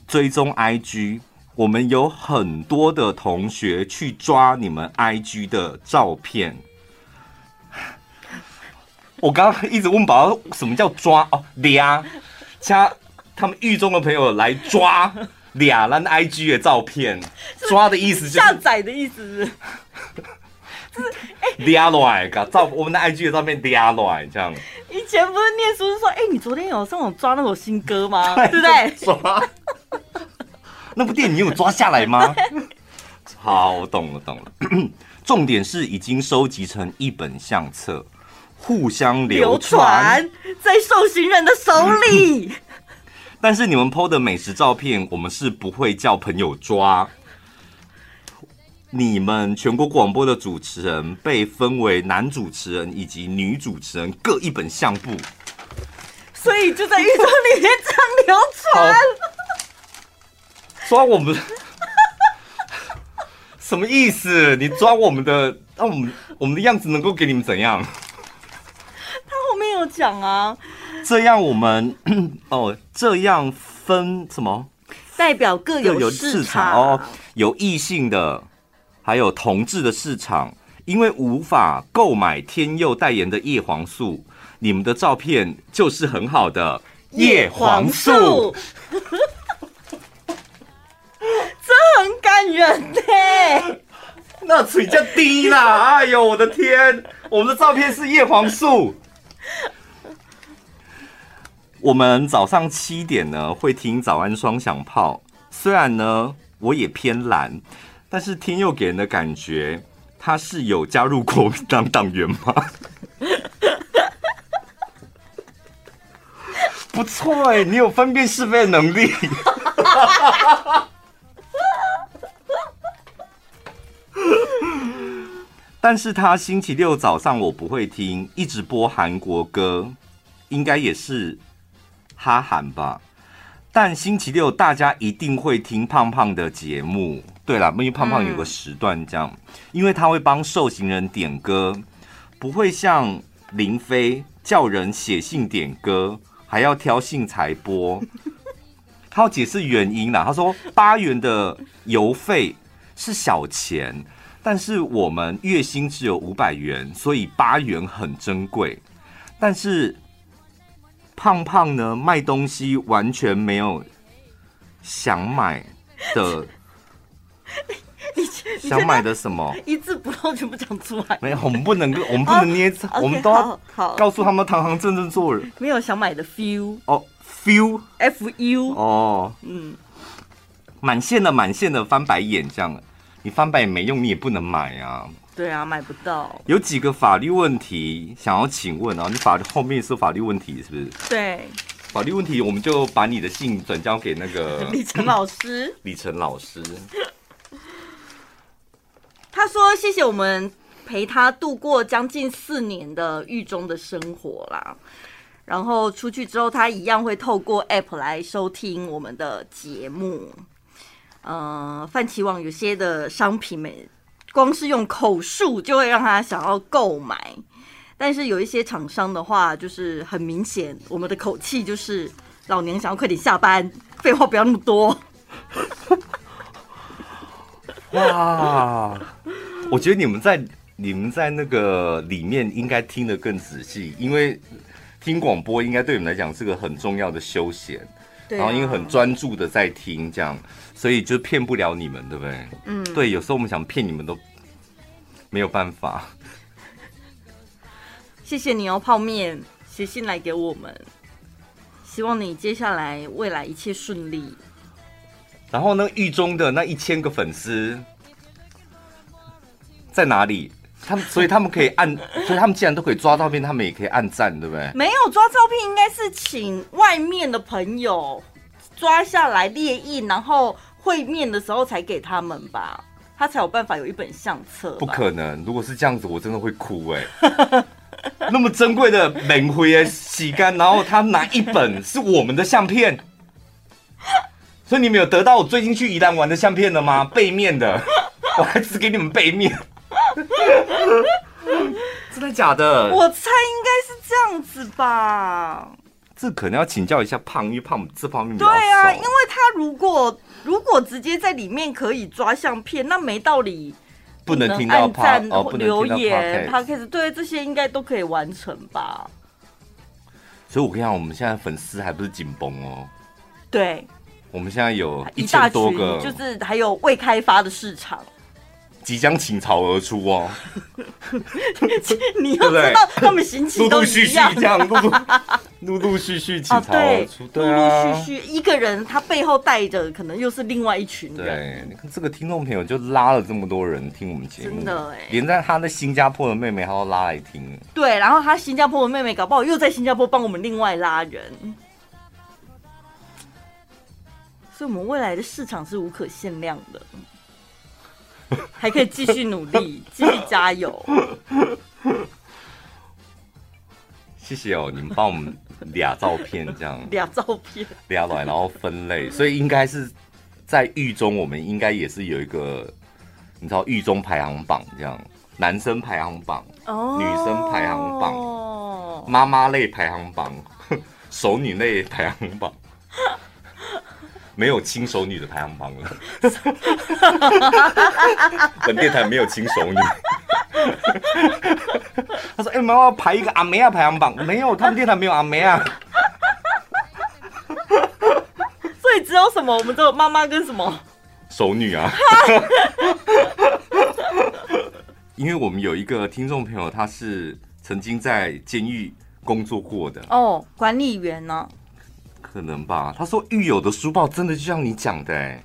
追踪 IG，我们有很多的同学去抓你们 IG 的照片。我刚刚一直问宝宝什么叫抓哦，俩加。他们狱中的朋友来抓 俩人 IG 的照片，抓的意思就是下载的意思是，就是俩来个照我们的 IG 的照片俩来这样。以前不是念书是说，哎、欸，你昨天有上网抓那首新歌吗？对不对？抓那部电影你有抓下来吗？好，我懂了，懂了。重点是已经收集成一本相册，互相流传在受刑人的手里。但是你们 PO 的美食照片，我们是不会叫朋友抓。你们全国广播的主持人被分为男主持人以及女主持人各一本相簿，所以就在狱中里面这样流传。抓我们？什么意思？你抓我们的？那我们我们的样子能够给你们怎样？他后面有讲啊。这样我们 哦，这样分什么？代表各有，市场哦，有异性的，还有同志的市场。因为无法购买天佑代言的叶黄素，你们的照片就是很好的叶黄素。这很感人呢。那嘴叫低啦！哎呦，我的天，我们的照片是叶黄素。我们早上七点呢会听早安双响炮，虽然呢我也偏蓝，但是天佑给人的感觉。他是有加入国民党党员吗？不错哎，你有分辨是非的能力。但是他星期六早上我不会听，一直播韩国歌，应该也是哈韩吧。但星期六大家一定会听胖胖的节目。对了，因为胖胖有个时段这样，嗯、因为他会帮受刑人点歌，不会像林飞叫人写信点歌，还要挑信才播。他要解释原因啦，他说八元的邮费是小钱，但是我们月薪只有五百元，所以八元很珍贵。但是胖胖呢，卖东西完全没有想买的。你想买的什么？一字不漏全部讲出来。没有，我们不能，我们不能捏，oh, 我们都要告诉他们堂堂正正做人。没有想买的 feel 哦，feel，f u 哦，嗯，满线的满线的翻白眼这样，你翻白眼没用，你也不能买啊。对啊，买不到。有几个法律问题想要请问啊？你法后面是法律问题是不是？对。法律问题，我们就把你的信转交给那个 李晨老师。李晨老师。他说：“谢谢我们陪他度过将近四年的狱中的生活啦，然后出去之后，他一样会透过 App 来收听我们的节目。呃，泛起网有些的商品，没光是用口述就会让他想要购买，但是有一些厂商的话，就是很明显，我们的口气就是老娘想要快点下班，废话不要那么多。”哇，我觉得你们在你们在那个里面应该听得更仔细，因为听广播应该对你们来讲是个很重要的休闲，然后因为很专注的在听这样，所以就骗不了你们，对不对？嗯，对，有时候我们想骗你们都没有办法。谢谢你哦，泡面，写信来给我们，希望你接下来未来一切顺利。然后呢，狱中的那一千个粉丝在哪里？他们所以他们可以按，所以他们既然都可以抓照片，他们也可以按赞，对不对？没有抓照片，应该是请外面的朋友抓下来列印，然后会面的时候才给他们吧，他才有办法有一本相册。不可能，如果是这样子，我真的会哭哎、欸！那么珍贵的领回洗干，然后他拿一本是我们的相片。所以你们有得到我最近去宜兰玩的相片了吗？背面的，我还只给你们背面，真的假的？我猜应该是这样子吧。这可能要请教一下胖，因为胖这方面对啊，因为他如果如果直接在里面可以抓相片，那没道理不能听到按赞、留言、Podcast，对这些应该都可以完成吧。所以我跟你讲，我们现在粉丝还不是紧绷哦。对。我们现在有一千多个，就是还有未开发的市场，即将倾巢而出哦。你要知道，他们行情都一样，这样，陆陆陆陆续续倾巢而出，对，陆陆续续一个人，他背后带着可能又是另外一群人。对，你看这个听众朋友就拉了这么多人听我们节目，真的哎，连在他的新加坡的妹妹，他都拉来听。对，然后他新加坡的妹妹搞不好又在新加坡帮我们另外拉人。所以，我们未来的市场是无可限量的，还可以继续努力，继续加油。谢谢哦，你们帮我们俩照片这样，俩照片，俩来，然后分类，所以应该是在狱中，我们应该也是有一个，你知道狱中排行榜这样，男生排行榜，哦，女生排行榜，妈妈类排行榜。熟女类排行榜，没有轻熟女的排行榜了。本电台没有轻熟女。他说：“哎、欸，妈妈排一个阿梅亚排行榜，没有，他们电台没有阿梅亚。”所以只有什么？我们都有妈妈跟什么熟女啊？因为我们有一个听众朋友，他是曾经在监狱工作过的哦，管理员呢？可能吧。他说狱友的书报真的就像你讲的，哎，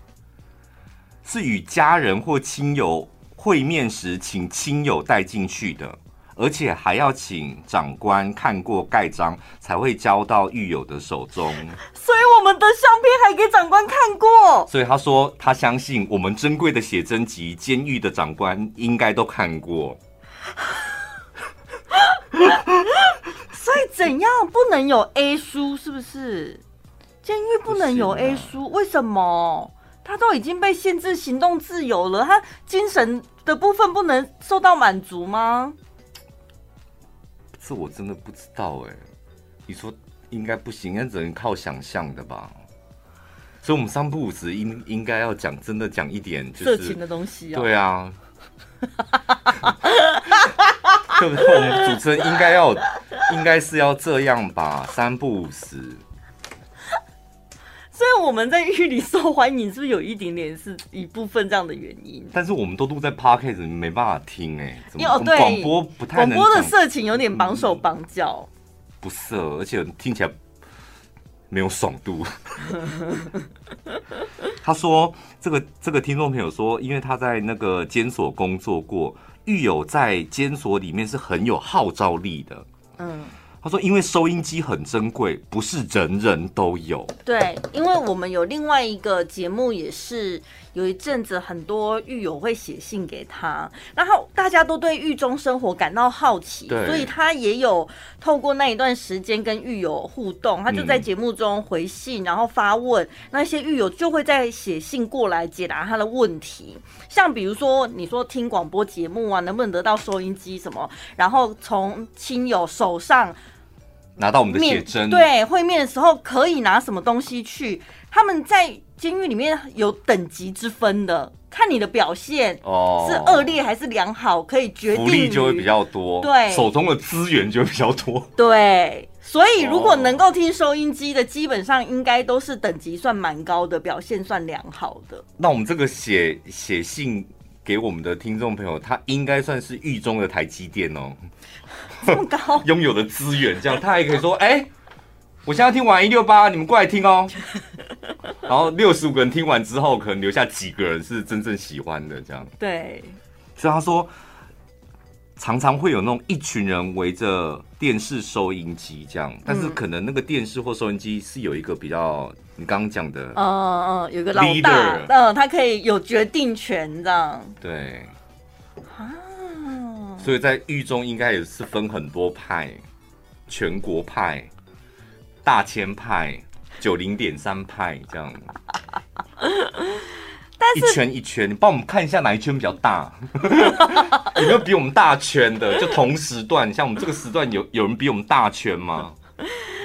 是与家人或亲友会面时，请亲友带进去的。而且还要请长官看过盖章，才会交到狱友的手中。所以我们的相片还给长官看过。所以他说他相信我们珍贵的写真集，监狱的长官应该都看过。所以怎样不能有 A 书？是不是？监狱不能有 A 书？为什么？他都已经被限制行动自由了，他精神的部分不能受到满足吗？这我真的不知道哎，你说应该不行，应该只能靠想象的吧？所以，我们三不五时应应该要讲，真的讲一点就是色情的东西啊。对啊，对不对？我们主持人应该要，应该是要这样吧？三不五时。所以我们在狱里受欢迎，是不是有一点点是一部分这样的原因？但是我们都录在 Podcast 里没办法听哎、欸，怎么广播不太能？广播的色情有点绑手绑脚、嗯，不色，而且听起来没有爽度。他说：“这个这个听众朋友说，因为他在那个监所工作过，狱友在监所里面是很有号召力的。”嗯。他说：“因为收音机很珍贵，不是人人都有。对，因为我们有另外一个节目，也是有一阵子很多狱友会写信给他，然后大家都对狱中生活感到好奇，所以他也有透过那一段时间跟狱友互动。他就在节目中回信，然后发问，那些狱友就会在写信过来解答他的问题。像比如说，你说听广播节目啊，能不能得到收音机什么？然后从亲友手上。”拿到我们的写真，对，会面的时候可以拿什么东西去？他们在监狱里面有等级之分的，看你的表现哦，是恶劣还是良好，可以决定。福利就会比较多，对，手中的资源就会比较多。对，所以如果能够听收音机的，基本上应该都是等级算蛮高的，表现算良好的。那我们这个写写信给我们的听众朋友，他应该算是狱中的台积电哦。这么高，拥有的资源，这样他还可以说：“哎、欸，我现在听完一六八，你们过来听哦。”然后六十五个人听完之后，可能留下几个人是真正喜欢的，这样。对，所以他说，常常会有那种一群人围着电视、收音机这样，但是可能那个电视或收音机是有一个比较，你刚刚讲的，嗯嗯，有个老大，嗯，他可以有决定权这样。对。所以在狱中应该也是分很多派，全国派、大千派、九零点三派这样。一圈一圈，你帮我们看一下哪一圈比较大？有没有比我们大圈的？就同时段，像我们这个时段有有人比我们大圈吗？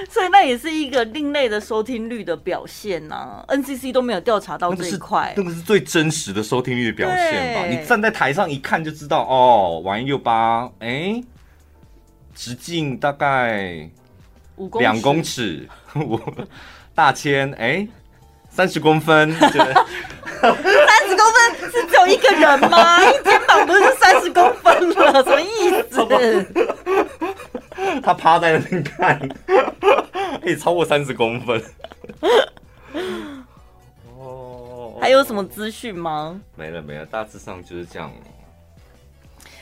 所以那也是一个另类的收听率的表现呐、啊。NCC 都没有调查到这一块，那个是最真实的收听率的表现吧？你站在台上一看就知道哦，玩一六八，哎，直径大概两公尺，我大千哎，三十公分，三十公分是只有一个人吗？一肩膀不是三十公分了，什么意思？他趴在那边看。可以超过三十公分。哦，还有什么资讯吗？没了没了，大致上就是这样。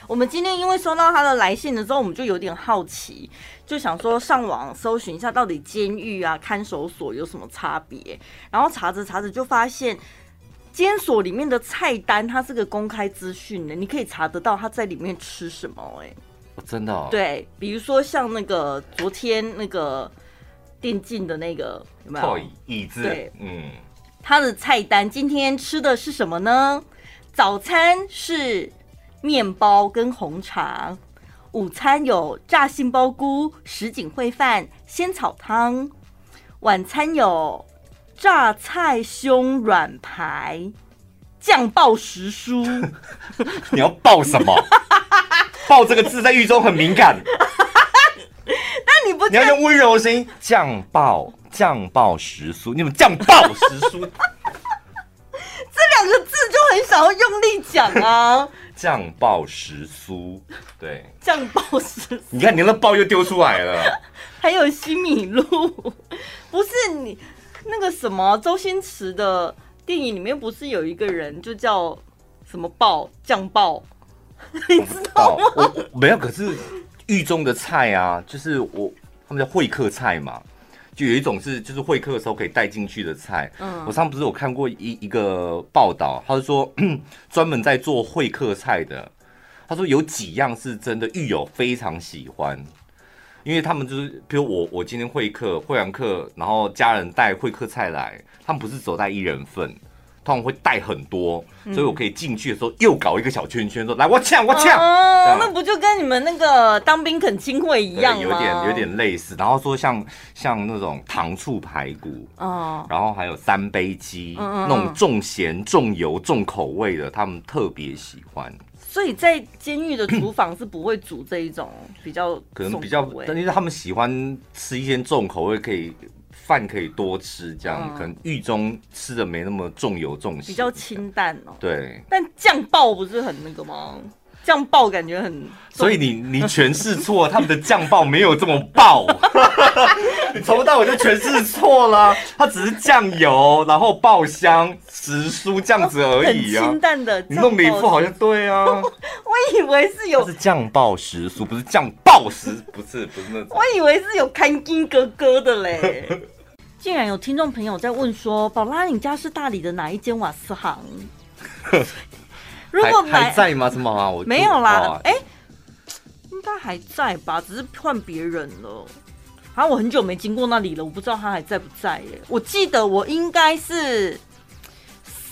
我们今天因为收到他的来信的时候，我们就有点好奇，就想说上网搜寻一下，到底监狱啊、看守所有什么差别？然后查着查着就发现，监所里面的菜单它是个公开资讯的，你可以查得到他在里面吃什么。哎，真的哦？对，比如说像那个昨天那个。电竞的那个有没有椅子？对，嗯，他的菜单今天吃的是什么呢？早餐是面包跟红茶，午餐有炸杏鲍菇、什锦烩饭、仙草汤，晚餐有榨菜胸软排、酱爆时蔬。你要爆什么？爆这个字在狱中很敏感。那你不？你要用温柔的声音，酱爆酱爆时蔬，你们酱爆时蔬，这两个字就很想要用力讲啊。酱爆时蔬，对，酱爆时，你看你那爆又丢出来了。还有西米露，不是你那个什么周星驰的电影里面不是有一个人就叫什么爆酱爆，你知道吗？没有，可是狱中的菜啊，就是我他们叫会客菜嘛，就有一种是就是会客的时候可以带进去的菜。嗯，我上次不是有看过一一个报道，他是说 专门在做会客菜的，他说有几样是真的狱友非常喜欢。因为他们就是，比如我，我今天会客，会完客，然后家人带会客菜来，他们不是只带一人份，他们会带很多，所以我可以进去的时候又搞一个小圈圈，说来我抢我抢，哦，那不就跟你们那个当兵恳亲会一样吗？有点有点类似。然后说像像那种糖醋排骨，哦，然后还有三杯鸡，那种重咸、重油、重口味的，他们特别喜欢。所以在监狱的厨房是不会煮这一种比较可能比较，但是他们喜欢吃一些重口味，可以饭可以多吃，这样、嗯、可能狱中吃的没那么重油重咸，比较清淡哦。对，但酱爆不是很那个吗？酱爆感觉很，所以你你诠释错，他们的酱爆没有这么爆，你从头到尾就诠释错了，它只是酱油，然后爆香时蔬这样子而已啊，清淡的，你弄的一副好像对啊，我以为是有是酱爆时蔬，不是酱爆时，不是不是那种，我以为是有看金哥哥的嘞，竟然有听众朋友在问说，宝拉你家是大理的哪一间瓦斯行？如果还，还在吗？什么啊？我没有啦。哎、欸，应该还在吧，只是换别人了。好像我很久没经过那里了，我不知道他还在不在耶。我记得我应该是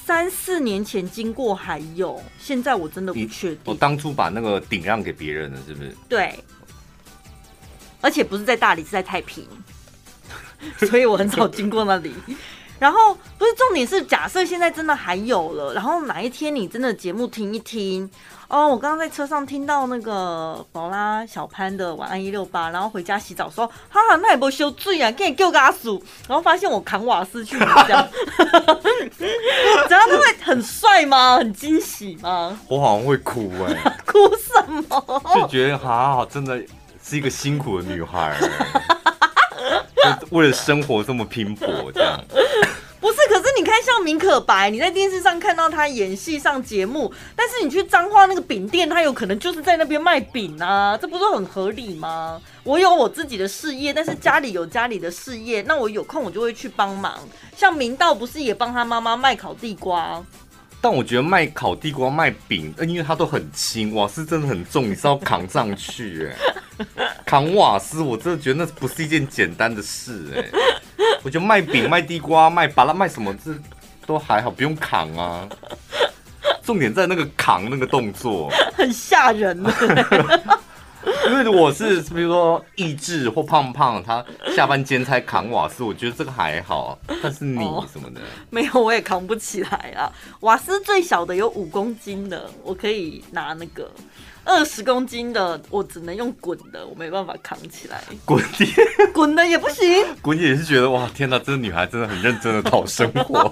三四年前经过，还有。现在我真的不确定。我当初把那个顶让给别人了，是不是？对。而且不是在大理，是在太平，所以我很少经过那里。然后不是重点是，假设现在真的还有了，然后哪一天你真的节目听一听哦，我刚刚在车上听到那个宝拉小潘的晚安一六八，然后回家洗澡说，哈哈，那也不修罪啊，给你救个阿鼠，然后发现我扛瓦斯去你家，然后他会很帅吗？很惊喜吗？我好像会哭哎、欸，哭什么？就觉得好好，真的是一个辛苦的女孩、欸，为了生活这么拼搏这样。不是，可是你看，像明可白，你在电视上看到他演戏上节目，但是你去彰化那个饼店，他有可能就是在那边卖饼啊，这不是很合理吗？我有我自己的事业，但是家里有家里的事业，那我有空我就会去帮忙。像明道不是也帮他妈妈卖烤地瓜？但我觉得卖烤地瓜、卖饼，因为它都很轻，瓦斯真的很重，你是要扛上去哎，扛瓦斯，我真的觉得那不是一件简单的事哎。我觉得卖饼、卖地瓜、卖巴拉、卖什么，这都还好，不用扛啊。重点在那个扛那个动作，很吓人。因为我是比如说意志或胖胖，他下班兼差扛瓦斯，我觉得这个还好。但是你什么的，哦，没有，我也扛不起来啊。瓦斯最小的有五公斤的，我可以拿那个。二十公斤的，我只能用滚的，我没办法扛起来。滚的，滚的也不行。滚也是觉得哇，天哪，这个女孩真的很认真的讨生活。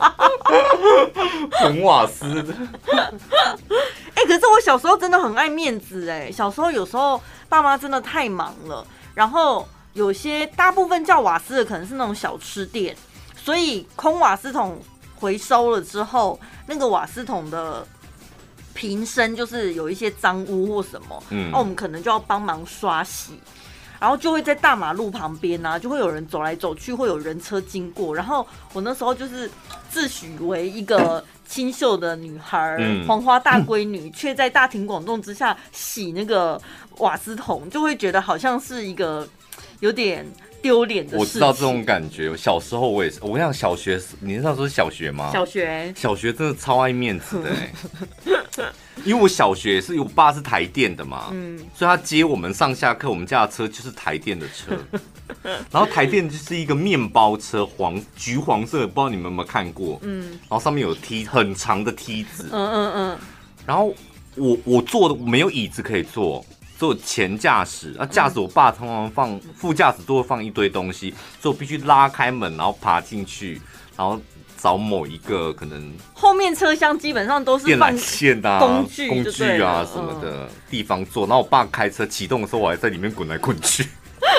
滚瓦斯的。哎、欸，可是我小时候真的很爱面子哎，小时候有时候爸妈真的太忙了，然后有些大部分叫瓦斯的可能是那种小吃店，所以空瓦斯桶回收了之后，那个瓦斯桶的。瓶身就是有一些脏污或什么，嗯，那我们可能就要帮忙刷洗，然后就会在大马路旁边啊，就会有人走来走去，会有人车经过，然后我那时候就是自诩为一个清秀的女孩，嗯、黄花大闺女，却在大庭广众之下洗那个瓦斯桶，就会觉得好像是一个有点。丢脸的事，我知道这种感觉。小时候我也是，我跟你讲，小学，你那时候是小学吗？小学，小学真的超爱面子的、欸。因为我小学是我爸是台电的嘛，嗯，所以他接我们上下课，我们家的车就是台电的车。然后台电就是一个面包车，黄橘黄色的，不知道你们有没有看过？嗯，然后上面有梯很长的梯子，嗯嗯嗯。然后我我坐的没有椅子可以坐，只有前驾驶。那驾驶我爸通常放副驾驶都会放一堆东西，所以我必须拉开门，然后爬进去，然后找某一个可能后面车厢基本上都是放线啊工具工具啊什么的地方坐。然后我爸开车启动的时候，我还在里面滚来滚去。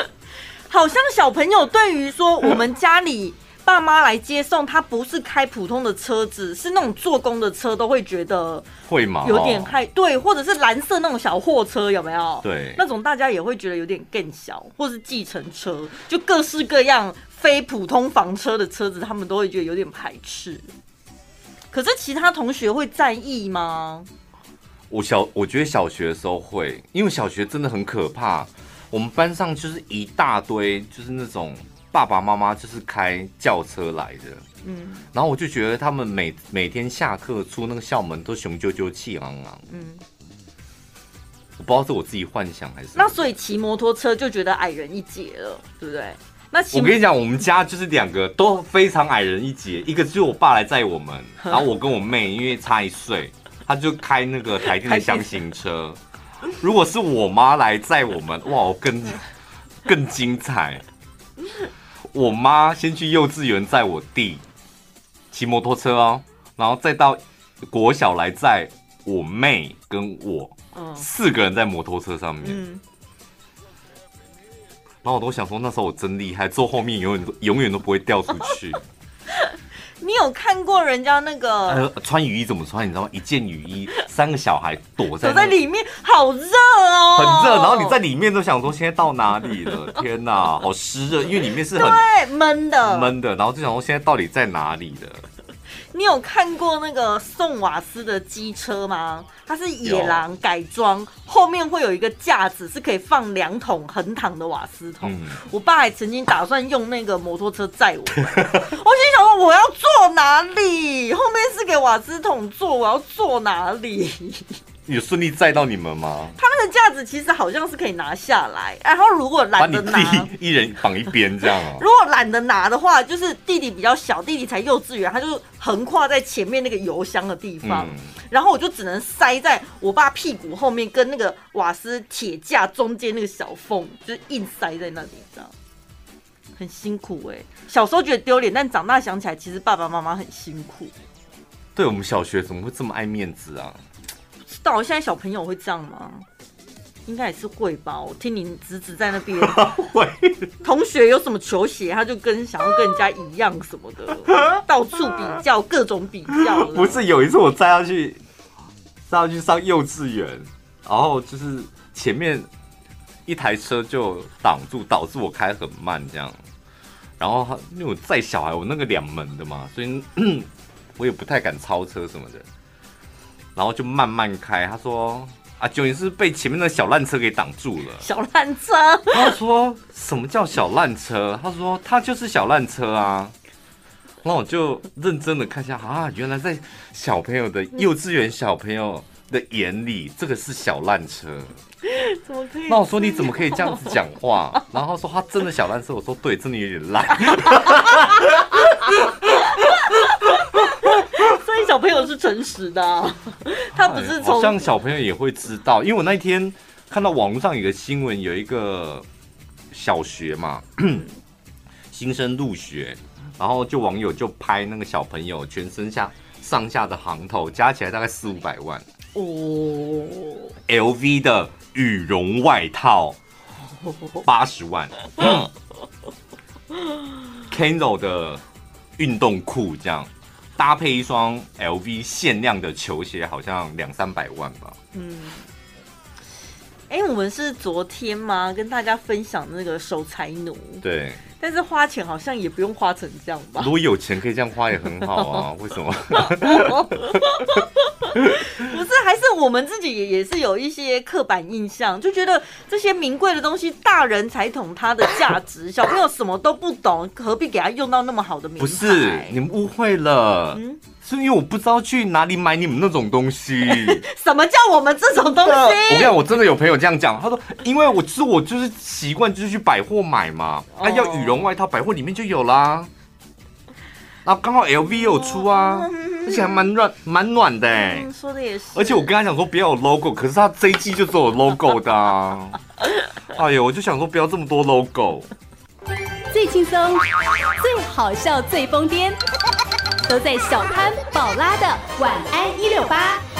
好像小朋友对于说我们家里爸妈来接送，他不是开普通的车子，是那种做工的车，都会觉得会吗？有点害对，或者是蓝色那种小货车有没有？对，那种大家也会觉得有点更小，或是计程车，就各式各样非普通房车的车子，他们都会觉得有点排斥。可是其他同学会在意吗？我小我觉得小学的时候会，因为小学真的很可怕。我们班上就是一大堆，就是那种爸爸妈妈就是开轿车来的，嗯，然后我就觉得他们每每天下课出那个校门都雄赳赳气昂昂，嗯，我不知道是我自己幻想还是那，所以骑摩托车就觉得矮人一截了，对不对？那我跟你讲，我们家就是两个都非常矮人一截，一个就是我爸来载我们，然后我跟我妹因为差一岁，他就开那个台电的箱型车。如果是我妈来载我们，哇，我更 更精彩。我妈先去幼稚园载我弟，骑摩托车哦，然后再到国小来载我妹跟我，四个人在摩托车上面。然后我都想说，那时候我真厉害，坐后面永远永远都不会掉出去。你有看过人家那个、呃、穿雨衣怎么穿？你知道吗？一件雨衣，三个小孩躲在、那个、躲在里面，好热哦，很热。然后你在里面都想说，现在到哪里了？天哪，好湿热，因为里面是很闷的，闷的。然后就想说，现在到底在哪里了？你有看过那个送瓦斯的机车吗？它是野狼改装，后面会有一个架子，是可以放两桶横躺的瓦斯桶。嗯、我爸还曾经打算用那个摩托车载我，我心想说我要坐哪里？后面是给瓦斯桶坐，我要坐哪里？有顺利载到你们吗？他们的架子其实好像是可以拿下来，然后如果懒得拿，一人绑一边这样啊。如果懒得拿的话，就是弟弟比较小，弟弟才幼稚园，他就横跨在前面那个油箱的地方，嗯、然后我就只能塞在我爸屁股后面跟那个瓦斯铁架中间那个小缝，就是硬塞在那里，这样很辛苦哎、欸。小时候觉得丢脸，但长大想起来，其实爸爸妈妈很辛苦。对，我们小学怎么会这么爱面子啊？到现在小朋友会这样吗？应该也是会吧。我听你侄子在那边，会同学有什么球鞋，他就跟想要跟人家一样什么的，到处比较，各种比较。不是有一次我载他去，载他去上幼稚园，然后就是前面一台车就挡住，导致我开很慢这样。然后他因为我载小孩，我那个两门的嘛，所以 我也不太敢超车什么的。然后就慢慢开，他说：“啊，九你是被前面的小烂车给挡住了。”小烂车。他说：“什么叫小烂车？”他说：“他就是小烂车啊。”然后我就认真的看一下，啊，原来在小朋友的幼稚园小朋友的眼里，这个是小烂车。怎么可以？那我说你怎么可以这样子讲话？然后说他真的小烂车。我说对，真的有点烂。小朋友是诚实的，啊，他不是从像小朋友也会知道，因为我那天看到网络上有个新闻，有一个小学嘛，新生入学，然后就网友就拍那个小朋友全身下上下的行头加起来大概四五百万哦，LV 的羽绒外套 八十万，Kano 的运动裤这样。搭配一双 LV 限量的球鞋，好像两三百万吧。嗯，哎、欸，我们是昨天吗？跟大家分享那个守财奴。对。但是花钱好像也不用花成这样吧？如果有钱可以这样花也很好啊，为什么？不是，还是我们自己也也是有一些刻板印象，就觉得这些名贵的东西，大人才懂它的价值，小朋友什么都不懂，何必给他用到那么好的名牌？不是，你们误会了。嗯，是因为我不知道去哪里买你们那种东西。什么叫我们这种东西？我跟你讲，我真的有朋友这样讲，他说，因为我就是我就是习惯就是去百货买嘛，啊，要羽绒外套，百货里面就有啦。然后刚好 LV 有出啊，而且还蛮暖蛮暖的哎、欸。说的也是。而且我跟他讲说不要有 logo，可是他这一季就只有 logo 的啊。哎呦，我就想说不要这么多 logo。最轻松、最好笑、最疯癫，都在小潘宝拉的晚安一六八。